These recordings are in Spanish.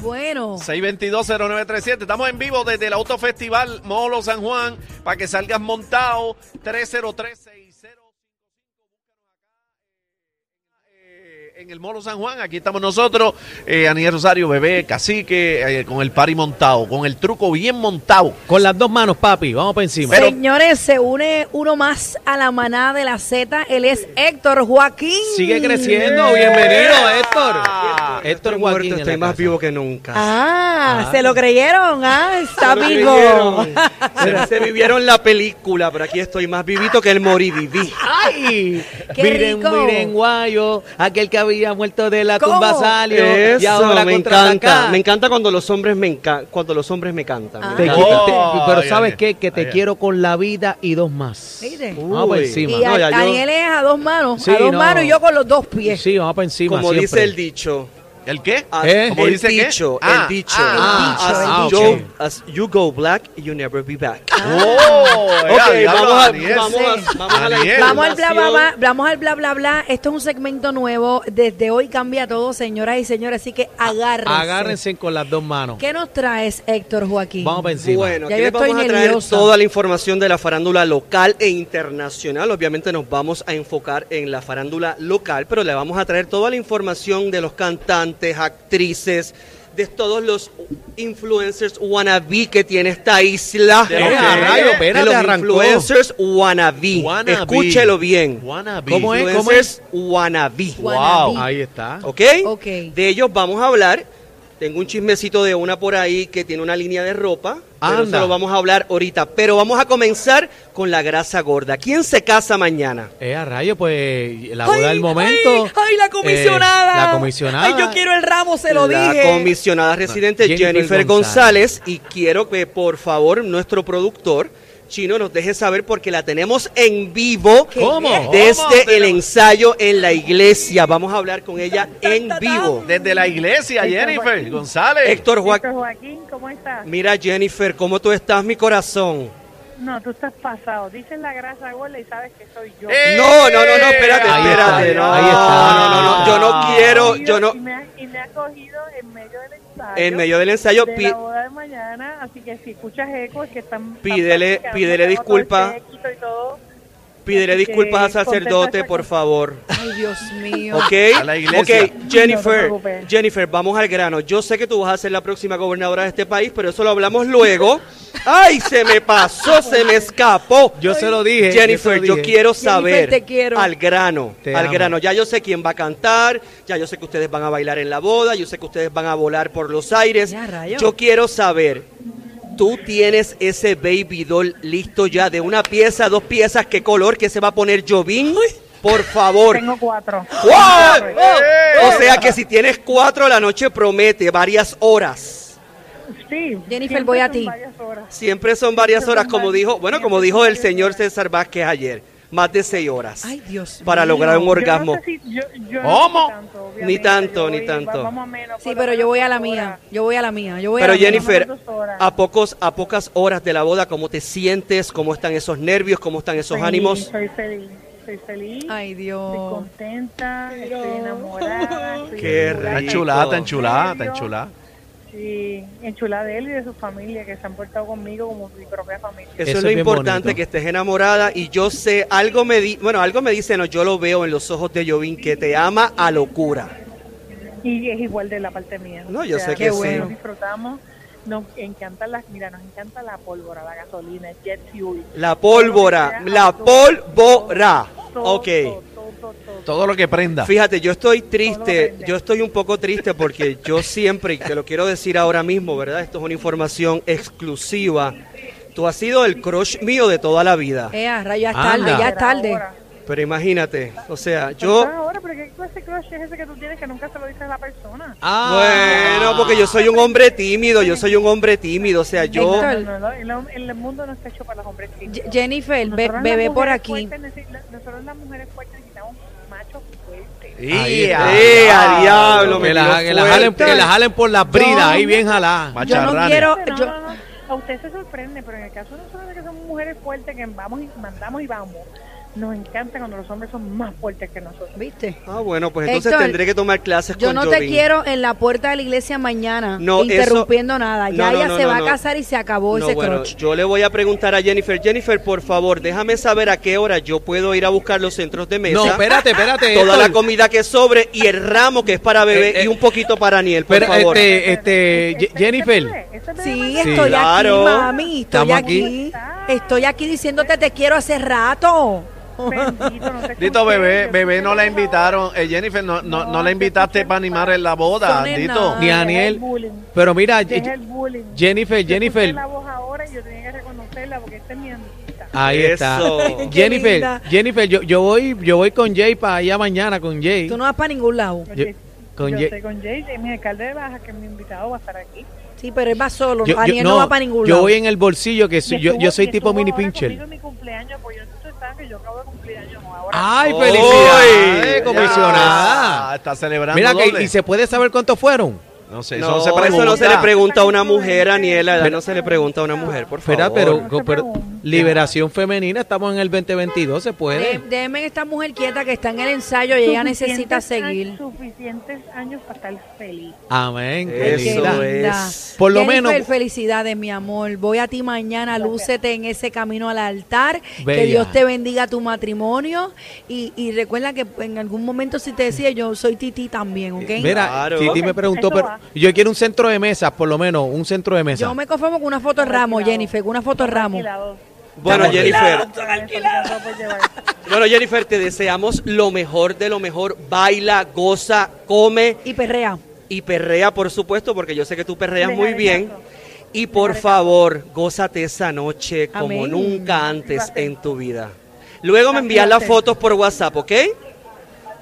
Bueno. 6220937. Estamos en vivo desde el Autofestival Molo San Juan para que salgas montado 30360 en el Molo San Juan. Aquí estamos nosotros, eh, Aniel Rosario, bebé, cacique, eh, con el pari montado, con el truco bien montado. Con las dos manos, papi, vamos para encima. Pero- Señores, se une uno más a la manada de la Z. Él es Héctor Joaquín. Sigue creciendo, bienvenido, Héctor. Héctor Joaquín. muerto, estoy más casa. vivo que nunca. Ah, Ah. se lo creyeron. Ah, está Se vivo. Se, se vivieron la película, pero aquí estoy más vivito que el morí viví. ¡Ay! Qué miren, rico. miren, guayo, aquel que había muerto de la ¿Cómo? tumba salió Eso, y ahora me encanta. Me encanta cuando los hombres me enca- cuando los hombres me cantan. Ah. Me Te te- pero ay, ¿sabes ay, qué? Que te ay, ay. quiero con la vida y dos más. Mire. Vamos para Uy. encima. Y No, a- yo- Daniel es a dos manos. Sí, a dos no. manos y yo con los dos pies. Sí, vamos para encima Como siempre. dice el dicho. ¿El qué? as- ¿Eh? ¿Cómo el dice qué? dicho, Ah, el dicho. ah, as, ah, you ok. go, as you go black, you never be back. Oh, Ok, eh, vamos a, vamos a, vamos a la. Vamos al bla bla bla, vamos al bla bla bla. Esto es un segmento nuevo. Desde hoy cambia todo, señoras y señores. Así que agárrense. Agárrense con las dos manos. ¿Qué nos traes, Héctor Joaquín? Vamos para encima. Bueno, Ya aquí yo les vamos estoy a traer nerviosa. toda la información de la farándula local e internacional. Obviamente nos vamos a enfocar en la farándula local, pero le vamos a traer toda la información de los cantantes, actrices, de todos los influencers wannabe que tiene esta isla. De rayo, de los arrancó. influencers wannabe. Wannabe. Escúchelo bien. Wannabe. ¿Cómo es? Influencers wannabe. Wannabe. Ahí está. ¿Ok? Ok. De ellos vamos a hablar. Tengo un chismecito de una por ahí que tiene una línea de ropa. Pero Anda. eso lo vamos a hablar ahorita. Pero vamos a comenzar con la grasa gorda. ¿Quién se casa mañana? Eh, a rayo, pues la boda del momento. Ay, ay, la comisionada. Eh, la comisionada. Ay, yo quiero el ramo, se lo la dije. comisionada residente Jennifer Jennifer, González. González. Y quiero que por favor nuestro productor chino nos deje saber porque la tenemos en vivo. ¿Cómo? Desde ¿Cómo? el ensayo en la iglesia. Vamos a hablar con ella en vivo. Desde la iglesia, Jennifer González. Héctor Joaquín. Héctor Joaquín, ¿cómo estás? Mira Jennifer, ¿cómo tú estás, mi corazón? No, tú estás pasado. Dices la grasa gorda y sabes que soy yo. Eh, No, no, no, no, espérate, Ahí espérate. está, no, ahí está. no, no, no, yo no quiero, Y yo no, Y me, ha, y me ha cogido en ensayo. en medio del ensayo, de la boda de mañana, así que si escuchas eco es que están... Pídele- están pídele practicando todo el disculpa. séquito y todo. pídele disculpas al sacerdote, por favor. Ay, Dios mío. ¿Ok? A la iglesia. Ok, Jennifer. Jennifer, vamos al grano. Yo sé que tú vas a ser la próxima gobernadora de este país, pero eso lo hablamos luego. ¡Ay, se me pasó, se me escapó! Yo se lo dije. Jennifer, yo quiero Jennifer, saber te quiero. al grano, Te al amo. grano. Ya yo sé quién va a cantar, ya yo sé que ustedes van a bailar en la boda, yo sé que ustedes van a volar por los aires. Ya, rayo. Yo quiero saber, ¿tú tienes ese baby doll listo ya de una pieza, dos piezas, qué color que se va a poner Jovín? Por favor. Tengo cuatro. ¡Wow! O sea que si tienes cuatro, la noche promete varias horas. Sí. Jennifer, siempre voy a son ti. varias horas. Siempre son varias horas, como dijo, bueno, como dijo el señor César Vázquez ayer, más de seis horas Ay, Dios para mío. lograr un Yo orgasmo. no sé si- yo- yo no ¿Cómo? sé tanto. Ni tanto, Yo ni voy- tanto. vamos menos, Sí, pero yo voy a la mía. Yo voy a la mía. Yo voy Pero a la mía. Jennifer, a pocos, a pocas horas de la boda, ¿cómo te sientes? ¿Cómo están esos nervios? ¿Cómo están esos Sí, ánimos? Soy feliz. Soy feliz. Ay, Estoy Dios. contenta, estoy enamorada. estoy Qué enchulada. Está enchulada, está enchulada, está enchulada. Sí, enchulada de él y de su familia, que se han portado conmigo como mi propia familia. Eso, Eso es lo importante, bonito. que estés enamorada y yo sé, algo me di, bueno, algo me dice, no, yo lo veo en los ojos de Jovín, que te ama a locura. Y es igual de la parte mía. No, yo sé que sí. bueno. Nos disfrutamos, nos encantan las, mira, nos encanta la pólvora, la gasolina, el jet fuel. La pólvora, la pólvora. Todo, Ok. todo, todo, todo. Lo que prenda. Fíjate, yo estoy triste, yo estoy un poco triste porque yo siempre, y te lo quiero decir ahora mismo, ¿verdad? Esto es una información exclusiva. Tú has sido el crush mío de toda la vida. Eh, ya es Anda. tarde, ya es tarde. Pero imagínate, o sea, yo... ahora, pero ¿qué clase de crush es ese que tú tienes que nunca se lo dices a la persona? Ah. Bueno, porque yo soy un hombre tímido, yo soy un hombre tímido, o sea, yo... Héctor. No, no, no, el, el mundo no está hecho para los hombres tímidos. Jennifer, be- bebé por mujeres aquí. fuertes Nosotros las mujeres fuertes necesitamos machos fuertes. Y ¡Eh, a a diablo! me Que la, que la jalen, que la jalen por las bridas, ahí bien jalá. Yo no quiero. No, yo- no, no. A usted se sorprende, pero en el caso de nosotros que somos mujeres fuertes, que vamos y mandamos y vamos, nos encanta cuando los hombres son más fuertes que nosotros. ¿Viste? Ah, bueno, pues entonces Héctor, tendré que tomar clases Yo con no te quiero en la puerta de la iglesia mañana No, interrumpiendo eso- nada. Ya no, ella no, se no, va no. a casar y se acabó No, ese bueno, crotch. yo le voy a preguntar a Jennifer. Jennifer, por favor, déjame saber a qué hora yo puedo ir a buscar los centros de mesa. No, espérate, espérate. Toda Héctor. la comida que sobre y el ramo que es para bebé Eh, eh. y un poquito para Aniel, por Pero, favor. este, este, ¿Este- este Jennifer. ¿Este Sí, estoy Claro. aquí, mami. Estoy Estamos aquí. aquí. Estoy aquí diciéndote te quiero hace rato. Bendito, no sé Dito, bebé, yo bebé no la a invitaron. Eh, Jennifer, no, no, no No, la invitaste para animar en la boda, Son Dito. Ni Deja Aniel. el bullying. Pero mira. Jennifer, Yo Jennifer. la voz ahora y yo tenía que reconocerla porque esta es mi amiguita. Ahí está. Jennifer. Jennifer, yo, yo voy, yo voy con Jay para allá mañana con Jay. Tú no vas para ningún lado. Con Yo- Jay- con yo Jay- estoy con Jay, Jay, mi alcalde de Baja, que es mi invitado, va a estar aquí. Sí, pero él va solo. Yo- yo- no, va para ningún yo lado. voy en el bolsillo que soy- yo, estuvo- yo soy tipo mini pincher. mi cumpleaños, pues yo yo acabo de cumplir. Ay, felicidades, comisionada. Está celebrando Mira que y se puede saber cuántos fueron. No sé, No, eso no se eso no se le pregunta a una mujer, Aniela. No se le pregunta a una mujer, por favor. Espera, pero, pero pregunta. Liberación femenina, estamos en el 2022, se De- puede. Déjenme esta mujer quieta que está en el ensayo y ella necesita seguir. años- Suficientes años para estar feliz. Amén. Eso es. Por lo Jennifer, menos- felicidades, mi amor. Voy a ti mañana, lúcete en ese camino al altar. Que. Dios te bendiga tu matrimonio. Y, y recuerda que en algún momento, si te decía, yo soy Titi también, ¿ok? Mira, Claro. Titi me preguntó, pero yo quiero un centro de mesas, por lo menos, un centro de mesa. Yo me conformo con una foto de Alquilado. Jennifer, con una foto de. Alquilado. Bueno, Jennifer. Bueno, Jennifer, te deseamos lo mejor de lo mejor. Baila, goza, come Y perrea. y perrea, por supuesto, porque yo sé que tú perreas muy bien. caso. Y por favor, gózate esa noche como nunca antes en tu vida. Luego me envías las fotos por WhatsApp, ¿ok?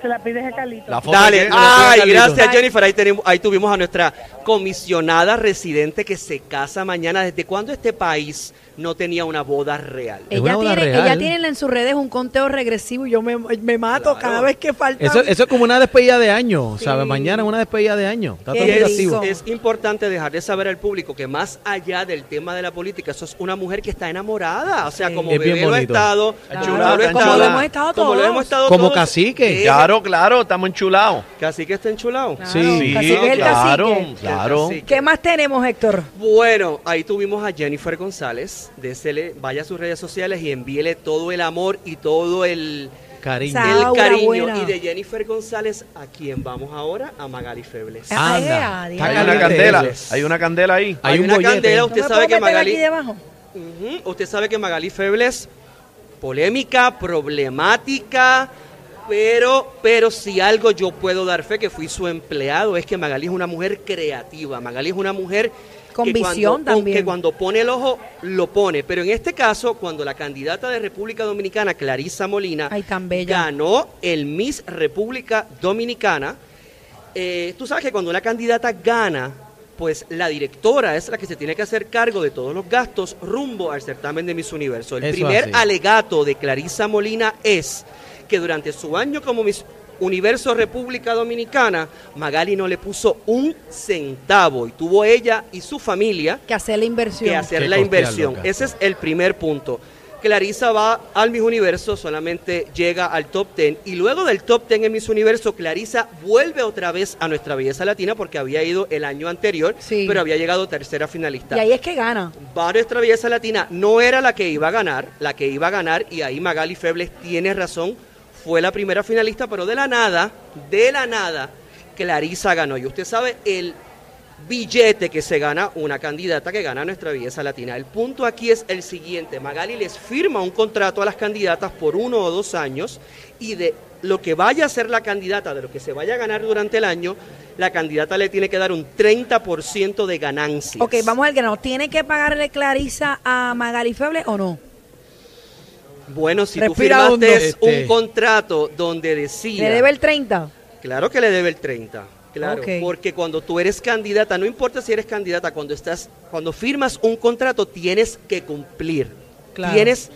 Se la pides a Carlito. La foto de Dale. Ay, gracias. Jennifer. Ahí, tenemos, ahí tuvimos a nuestra comisionada residente que se casa mañana. ¿Desde cuándo este país no tenía una boda real? Ella boda tiene, real. ella tiene en sus redes un conteo regresivo y yo me, me mato Claro. cada vez que falta. Eso, eso es como una despedida de año, Sí. ¿sabes? Mañana es una despedida de año. Está todo es, es importante dejar de saber al público que más allá del tema de la política, eso es una mujer que está enamorada. O sea, Sí. como Es bebé lo ha estado, Claro. lo tan estado, chulada. Como lo hemos estado como lo todos. hemos estado Como todos. cacique. Claro, claro, estamos enchulados. Cacique está enchulado. Claro, Sí. cacique es el claro, cacique. claro. ¿Qué más tenemos, Héctor? Bueno, ahí tuvimos a Jennifer González. Désele, vaya a sus redes sociales y envíele todo el amor y todo el, Cariño. Esa el aura cariño. buena. Y de Jennifer González, ¿a quién vamos ahora? A Magali Febles. Ah, Anda. Hay una candela, hay una candela ahí. Hay Hay un una bollete. candela, ¿No usted sabe que Magali... aquí debajo? Usted sabe que Magali Febles, polémica, problemática, pero, pero si algo yo puedo dar fe, que fui su empleado, es que Magali es una mujer creativa. Magali es una mujer Con que visión cuando, también. que cuando pone el ojo, lo pone. Pero en este caso, cuando la candidata de República Dominicana, Clarisa Molina, Ay, tan bella. ganó el Miss República Dominicana, eh, tú sabes que cuando una candidata gana, pues la directora es la que se tiene que hacer cargo de todos los gastos rumbo al certamen de Miss Universo. El Eso primer así. alegato de Clarisa Molina es que durante su año como Miss Universo República Dominicana, Magali no le puso un centavo y tuvo ella y su familia Que hacer la inversión. que hacer Que la inversión. Ese es el primer punto. Clarisa va al Miss Universo, solamente llega al top 10 y luego del top 10 en Miss Universo, Clarisa vuelve otra vez a nuestra belleza latina porque había ido el año anterior, Sí. pero había llegado tercera finalista. Y ahí es que gana. Va a nuestra belleza latina, no era la que iba a ganar, la que iba a ganar, y ahí Magali Febles tiene razón, fue la primera finalista, pero de la nada, de la nada, Clarisa ganó. Y usted sabe el billete que se gana una candidata que gana nuestra belleza latina. El punto aquí es el siguiente, Magali les firma un contrato a las candidatas por uno o dos años y de lo que vaya a ser la candidata, de lo que se vaya a ganar durante el año, la candidata le tiene que dar un 30% de ganancias. Ok, vamos al grano. ¿Tiene que pagarle Clarisa a Magali Feble o no? Bueno, si Respira tú firmaste Este. un contrato donde decía... ¿Le debe el 30? Claro que le debe el 30. Claro, porque cuando tú eres candidata, no importa si eres candidata, cuando estás, cuando firmas un contrato tienes que cumplir. Claro. Tienes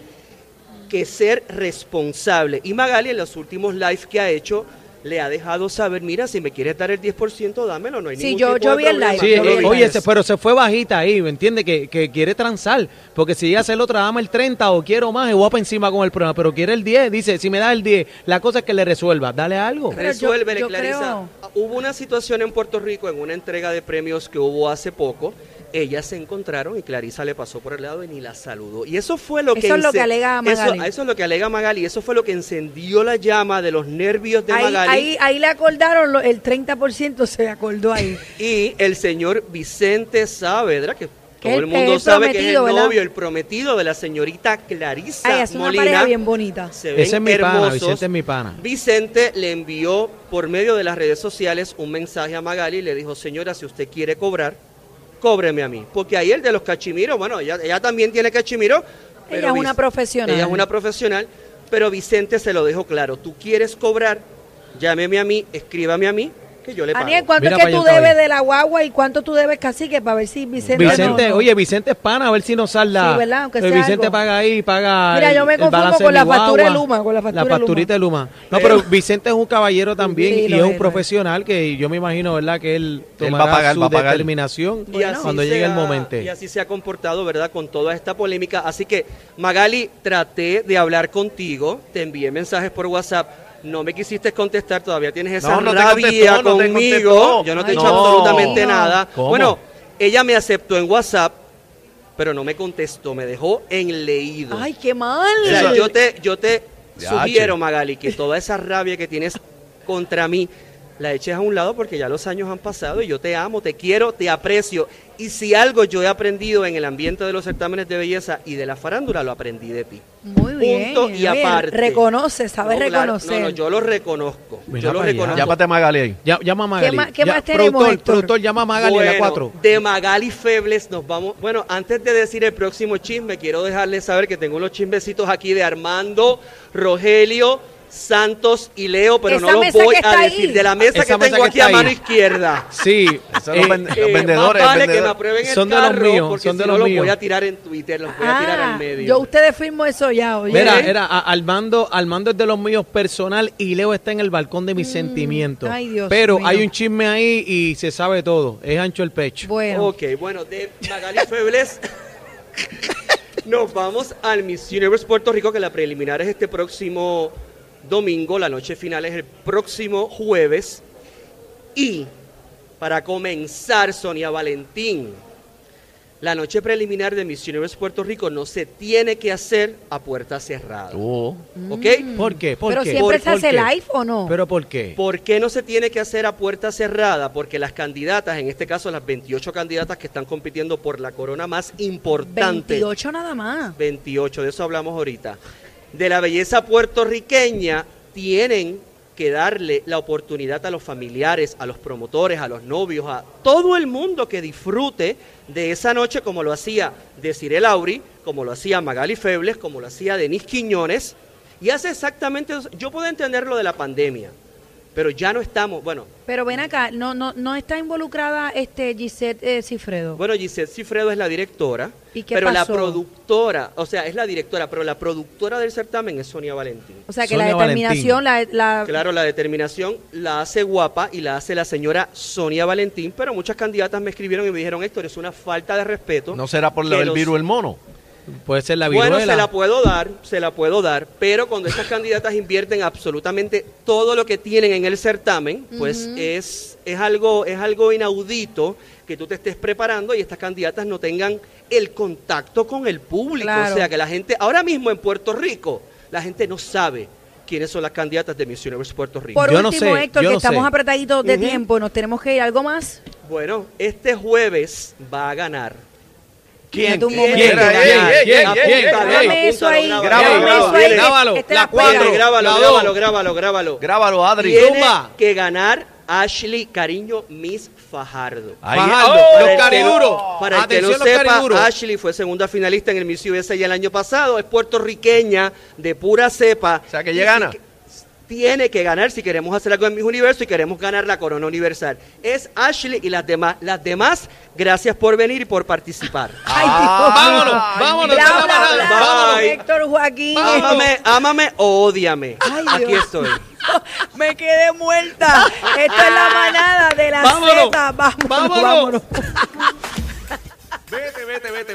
que ser responsable. Y Magali en los últimos live que ha hecho le ha dejado saber, mira, si me quieres dar el 10%, dámelo, no hay Sí, ningún yo- tipo yo de vi el live, Sí, lo eh, oye, se- pero se fue bajita ahí, ¿me entiende? Que, que quiere transar. Porque si ella hace el otra, dame el 30 o quiero más, y para encima con el problema. Pero quiere el 10, dice, si me das el 10, la cosa es que le resuelva. Dale algo. Resuélvele, Clarisa. creo- Hubo una situación en Puerto Rico en una entrega de premios que hubo hace poco. Ellas se encontraron y Clarisa le pasó por el lado y ni la saludó. Y eso fue lo que Eso es lo que alega Magali. Eso, es lo que alega Magali. Eso fue lo que encendió la llama de los nervios de Ahí, Magali. ahí, ahí le acordaron, lo- el 30% se acordó ahí. Y el señor Vicente Saavedra, que todo el- el mundo el sabe que es el novio, el prometido de la señorita Clarisa Ay, es una Molina. pareja bien bonita. Se ven Ese es mi pana. Vicente es mi pana. Vicente le envió por medio de las redes sociales un mensaje a Magali y le dijo, señora, si usted quiere cobrar, cóbreme a mí. Porque ahí el de los cachimiros, bueno, ella, ella también tiene cachimiro. pero Ella es una profesional. Ella es una profesional, pero Vicente se lo dejó claro. Tú quieres cobrar, llámeme a mí, escríbame a mí, que yo le pago. Aniel, ¿cuánto Mira es que tú debes de la guagua y cuánto tú debes cacique para ver si Vicente... Vicente, no- no- oye, Vicente es pana, a ver si nos salda. Sí, ¿verdad? Aunque Eh, sea Vicente algo. paga ahí, paga. Mira, yo me balance con la factura de Luma, con la factura de Luma. facturita de Luma. No, Pero- Vicente es un caballero también Sí, y es es, un profesional que yo me imagino, ¿verdad? Que él Él tomará va a pagar, su va a pagar. determinación cuando llegue el momento. Y así se ha comportado, ¿verdad? Con toda esta polémica. Así que, Magali, traté de hablar contigo, te envié mensajes por WhatsApp. No me quisiste contestar, todavía tienes esa No, no rabia contestó, conmigo. Yo no te he no. absolutamente nada. ¿Cómo? Bueno, ella me aceptó en WhatsApp, pero no me contestó, me dejó en leído. Ay, qué mal. O sea, yo te, yo te Ya, sugiero. Magali, que toda esa rabia que tienes contra mí la eches a un lado porque ya los años han pasado y yo te amo, te quiero, te aprecio. Y si algo yo he aprendido en el ambiente de los certámenes de belleza y de la farándula, lo aprendí de ti. Muy bien. Punto y aparte. Reconoce, sabe No, claro, reconocer. no, no, yo lo reconozco. Mira yo lo reconozco. Llámate a Magali ahí. Ya- llama a Magali. qué Ya, más tenemos, productor, Héctor? productor, llama a Magali a la Bueno, 4. De Magali Febles nos vamos. Bueno, antes de decir el próximo chisme, quiero dejarles saber que tengo unos chismecitos aquí de Armando, Rogelio, Santos y Leo, pero Esa no los voy a decir. ahí. De la mesa Esa que mesa tengo que aquí a ahí. mano izquierda. Sí. Son eh, los, ven- los Eh, vendedores. más vale que me aprueben el Son de los carro, míos, porque son de si los no los míos. voy a tirar en Twitter, los voy a tirar Ah, al medio. yo ustedes firmo eso ya, oye. Mira, ¿eh? era a- Armando, Armando es de los míos personal y Leo está en el balcón de mis sentimientos. Mm, ay, Dios Pero mío. hay un chisme ahí y se sabe todo. Es ancho el pecho. Bueno, Ok, bueno, de Magali Febles nos vamos al Miss Universe Puerto Rico, que la preliminar es este próximo domingo, la noche final es el próximo jueves. Y para comenzar, Sonia Valentín, la noche preliminar de Miss Universe Puerto Rico no se tiene que hacer a puerta cerrada. Oh. ¿Ok? ¿Por qué? ¿Por pero qué? siempre ¿Por- se hace live o no. ¿Pero por qué? ¿Por qué no se tiene que hacer a puerta cerrada? Porque las candidatas, en este caso las 28 candidatas que están compitiendo por la corona más importante, 28 nada más. 28, de eso hablamos ahorita, de la belleza puertorriqueña, tienen que darle la oportunidad a los familiares, a los promotores, a los novios, a todo el mundo que disfrute de esa noche como lo hacía Desiree Lauri, como lo hacía Magali Febles, como lo hacía Denis Quiñones, y hace exactamente, yo puedo entender lo de la pandemia, pero ya no estamos, bueno, Pero ven acá, no no no está involucrada este Gisette eh, Cifredo. Bueno, Gisette Cifredo es la directora, ¿Y qué pero la productora, o sea, es la directora, pero la productora del certamen es Sonia Valentín. o sea que Sonia la determinación, la, la Claro, la determinación la hace guapa y la hace la señora Sonia Valentín, pero muchas candidatas me escribieron y me dijeron, Héctor, es una falta de respeto. ¿No será por el los- virus el mono? Puede ser la viruela. Bueno, se la puedo dar, se la puedo dar, pero cuando estas candidatas invierten absolutamente todo lo que tienen en el certamen, pues es, es, algo, es algo inaudito que tú te estés preparando y estas candidatas no tengan el contacto con el público. Claro. O sea, que la gente, ahora mismo en Puerto Rico, la gente no sabe quiénes son las candidatas de Miss Universe Puerto Rico. por Yo no último, sé, Héctor, yo que no estamos sé. apretaditos de tiempo, nos tenemos que ir algo más. Bueno, este jueves va a ganar. ¿Quién? ¿Quién? ey, Apúntalo, ey, ey. Grábame eso ahí, grábalo, grábalo, la cuatro. Grábalo, grábalo, grábalo, grábalo. Adri. Tiene que ganar Ashley Cariño Miss Fajardo. Ahí- Fajardo, ¡Oh! los el que cariduros. Para el que no los sepa, cariduros. Ashley fue segunda finalista en el Miss USA el año pasado. Es puertorriqueña, de pura cepa. O sea, que ella gana. que- Tiene que ganar si queremos hacer algo en Miss Universo y queremos ganar la corona universal. Es Ashley y las demás. Las demás, gracias por venir y por participar. Ay, vámonos, vámonos, Bla, vámonos, bla, bla. vámonos. Héctor Joaquín. Ámame, ámame o ódiame. Ay, Aquí Dios. estoy. Me quedé muerta. Esto es la manada de la Vámonos. Z. Vámonos, Vámonos. vámonos. Vete, vete, vete, vete.